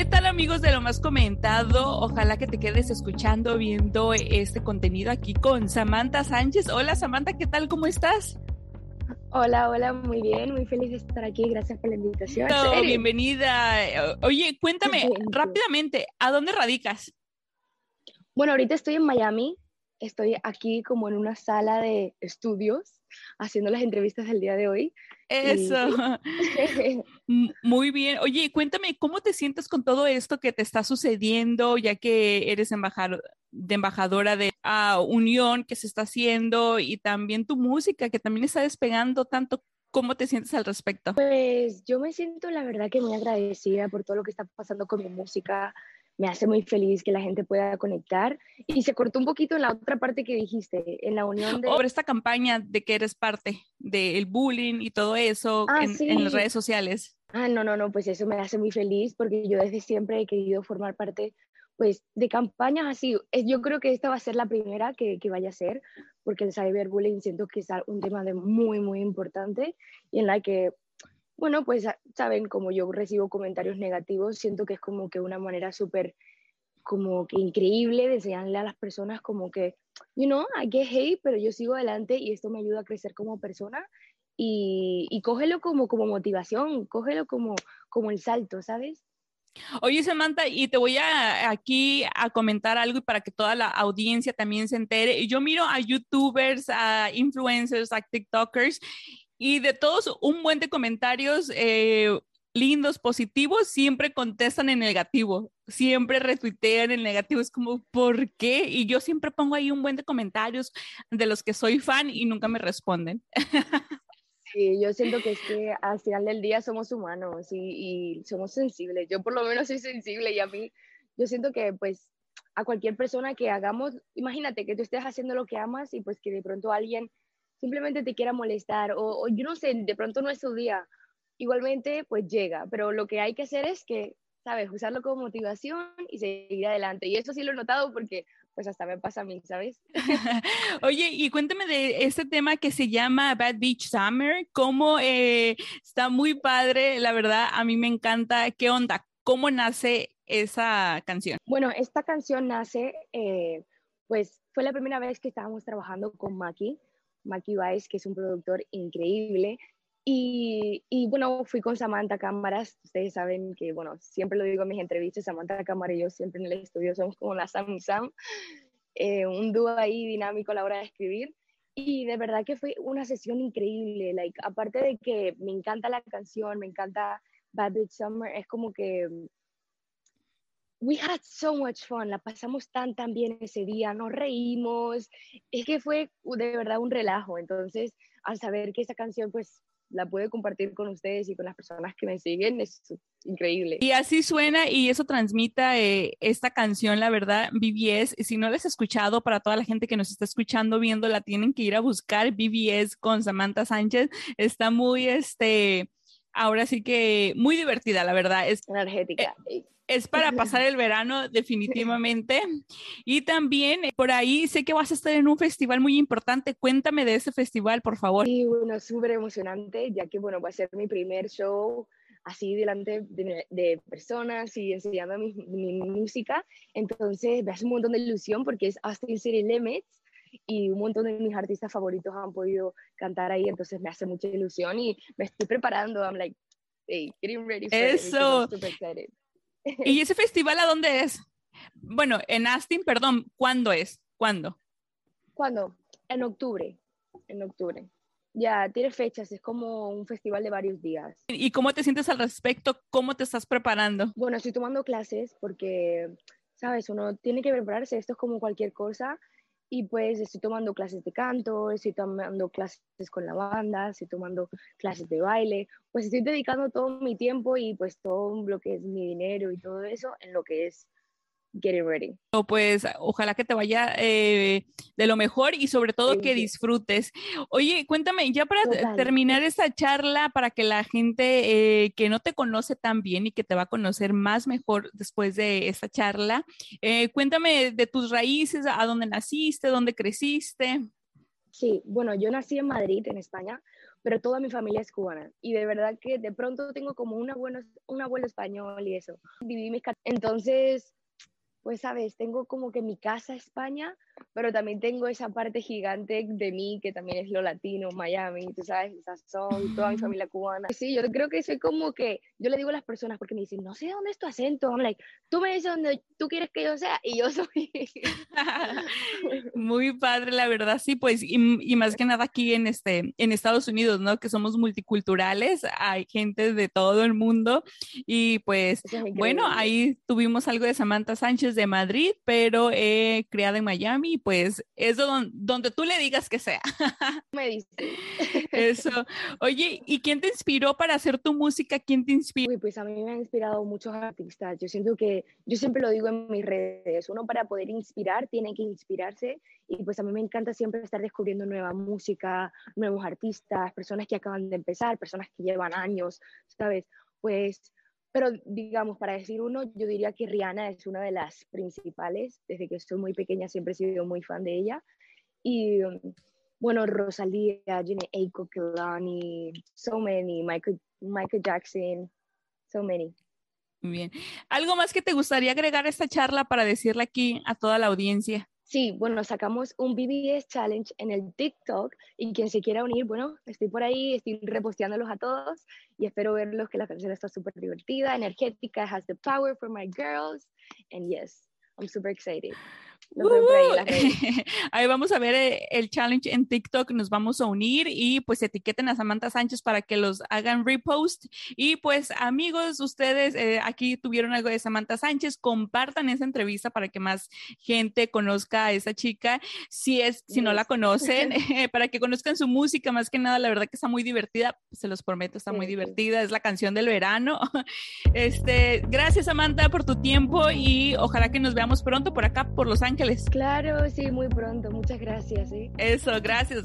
¿Qué tal amigos de lo más comentado? Ojalá que te quedes escuchando, viendo este contenido aquí con Samantha Sánchez. Hola Samantha, ¿qué tal? ¿Cómo estás? Hola, hola, muy bien, muy feliz de estar aquí, gracias por la invitación. bienvenida. Oye, cuéntame rápidamente, ¿a dónde radicas? Bueno, ahorita estoy en Miami, estoy aquí como en una sala de estudios haciendo las entrevistas del día de hoy. Eso. Muy bien. Oye, cuéntame, ¿cómo te sientes con todo esto que te está sucediendo, ya que eres embajador, de embajadora de uh, Unión que se está haciendo y también tu música que también está despegando tanto? ¿Cómo te sientes al respecto? Pues yo me siento la verdad que muy agradecida por todo lo que está pasando con mi música me hace muy feliz que la gente pueda conectar. Y se cortó un poquito en la otra parte que dijiste, en la unión de... Sobre esta campaña de que eres parte del bullying y todo eso ah, en, las redes sociales. Ah, no, no, no, pues eso me hace muy feliz porque yo desde siempre he querido formar parte pues de campañas así. Yo creo que esta va a ser la primera que, que vaya a ser, porque el cyberbullying siento que es un tema de muy, muy importante y en la que bueno, pues saben, como yo recibo comentarios negativos, siento que es como que una manera súper como que increíble de enseñarle a las personas como que, you know, I get hate, pero yo sigo adelante y esto me ayuda a crecer como persona y, y cógelo como, como motivación, cógelo como, como el salto, ¿sabes? Oye, Samantha, y te voy a aquí a comentar algo para que toda la audiencia también se entere. Yo miro a youtubers, a influencers, a TikTokers, y de todos, un buen de comentarios eh, lindos, positivos, siempre contestan en negativo, siempre retuitean en negativo. Es como, ¿por qué? Y yo siempre pongo ahí un buen de comentarios de los que soy fan y nunca me responden. Sí, yo siento que es que al final del día somos humanos y, y, somos sensibles. Yo por lo menos soy sensible y a mí, yo siento que pues a cualquier persona que hagamos, imagínate que tú estés haciendo lo que amas y pues que de pronto alguien simplemente te quiera molestar o, yo no sé, de pronto no es su día, igualmente pues llega, pero lo que hay que hacer es que, ¿sabes? Usarlo como motivación y seguir adelante. Y eso sí lo he notado porque pues hasta me pasa a mí, ¿sabes? Oye, y cuéntame de este tema que se llama Bad Beach Summer, cómo eh, está muy padre, la verdad, a mí me encanta. ¿Qué onda? ¿Cómo nace esa canción? Bueno, esta canción nace, eh, pues fue la primera vez que estábamos trabajando con Maki. Maki Baez, que es un productor increíble. Y, y, bueno, fui con Samantha Cámaras. Ustedes saben que, bueno, siempre lo digo en mis entrevistas, Samantha Cámara y yo siempre en el estudio somos como la Sam y Sam. Eh, un dúo ahí dinámico a la hora de escribir. Y de verdad que fue una sesión increíble. Like, aparte de que me encanta la canción, me encanta Bad Bitch Summer, es como que we had so much fun, la pasamos tan tan bien ese día, nos reímos, es que fue de verdad un relajo, entonces al saber que esa canción pues la pude compartir con ustedes y con las personas que me siguen, es increíble. Y así suena y eso transmita eh, esta canción, la verdad, BBS. Si no la has escuchado, para toda la gente que nos está escuchando, viendo, la tienen que ir a buscar BBS con Samantha Sánchez. Está muy, este, ahora sí que muy divertida, la verdad. Es energética. Eh, es para pasar el verano definitivamente. Y también eh, por ahí sé que vas a estar en un festival muy importante. Cuéntame de ese festival, por favor. Sí, bueno, súper emocionante, ya que, bueno, va a ser mi primer show así delante de, personas y enseñando mi, música. Entonces, me hace un montón de ilusión porque es Austin City Limits y un montón de mis artistas favoritos han podido cantar ahí, entonces me hace mucha ilusión y me estoy preparando. I'm like, hey, getting ready for Eso. It. ¿Y ese festival a dónde es? Bueno, en Austin, perdón, ¿cuándo es? ¿Cuándo? ¿Cuándo? En octubre. En octubre. Ya, tiene fechas, es como un festival de varios días. ¿Y cómo te sientes al respecto? ¿Cómo te estás preparando? Bueno, estoy tomando clases porque, sabes, uno tiene que prepararse, esto es como cualquier cosa y pues estoy tomando clases de canto, estoy tomando clases con la banda, estoy tomando clases de baile, pues estoy dedicando todo mi tiempo y pues todo lo que es mi dinero y todo eso en lo que es getting ready. Pues ojalá que te vaya eh, de lo mejor y sobre todo que disfrutes. Oye, cuéntame, ya para terminar esta charla, para que la gente eh, que no te conoce tan bien y que te va a conocer más mejor después de esta charla, eh, cuéntame de tus raíces, a dónde naciste, dónde creciste. Sí, bueno, yo nací en Madrid, en España, pero toda mi familia es cubana y de verdad que de pronto tengo como un abuelo, un abuelo español y eso. Viví mis entonces pues sabes, tengo como que mi casa España, pero también tengo esa parte gigante de mí que también es lo latino, Miami, tú sabes, son toda mi familia cubana. Sí, yo creo que soy como que, yo le digo a las personas porque me dicen, no sé dónde es tu acento, I'm like, tú me dices dónde tú quieres que yo sea y yo soy. Muy padre, la verdad, sí, pues, y, y, más que nada aquí en, este, en Estados Unidos, ¿no? Que somos multiculturales, hay gente de todo el mundo y pues, bueno, ahí tuvimos algo de Samantha Sánchez Madrid, pero eh, criada en Miami, pues es donde, donde tú le digas que sea. Me dice. Eso. Oye, ¿y quién te inspiró para hacer tu música? ¿Quién te inspiró? pues a mí me han inspirado muchos artistas. Yo siento que, yo siempre lo digo en mis redes, uno para poder inspirar tiene que inspirarse y pues a mí me encanta siempre estar descubriendo nueva música, nuevos artistas, personas que acaban de empezar, personas que llevan años, ¿sabes? Pues pero digamos, para decir uno, yo diría que Rihanna es una de las principales. Desde que estoy muy pequeña siempre he sido muy fan de ella. Y um, bueno, Rosalía, Jenny Aiko, Kehlani, so many, Michael, Michael Jackson, so many. Muy bien. ¿Algo más que te gustaría agregar a esta charla para decirle aquí a toda la audiencia? Sí, bueno, sacamos un BBS Challenge en el TikTok y quien se quiera unir, bueno, estoy por ahí, estoy reposteándolos a todos y espero verlos que la canción está súper divertida, energética, has the power for my girls, and yes, I'm super excited. ahí, vamos a ver eh, el challenge en TikTok, nos vamos a unir y pues etiqueten a Samantha Sánchez para que los hagan repost. Y pues amigos, ustedes eh, aquí tuvieron algo de Samantha Sánchez, compartan esa entrevista para que más gente conozca a esa chica, si es, si no la conocen, eh, para que conozcan su música, más que nada, la verdad que está muy divertida, se los prometo, está muy divertida, es la canción del verano. Este, gracias Samantha por tu tiempo y ojalá que nos veamos pronto por acá, por Los Ángeles. Claro, sí, muy pronto. Muchas gracias. Eso, gracias.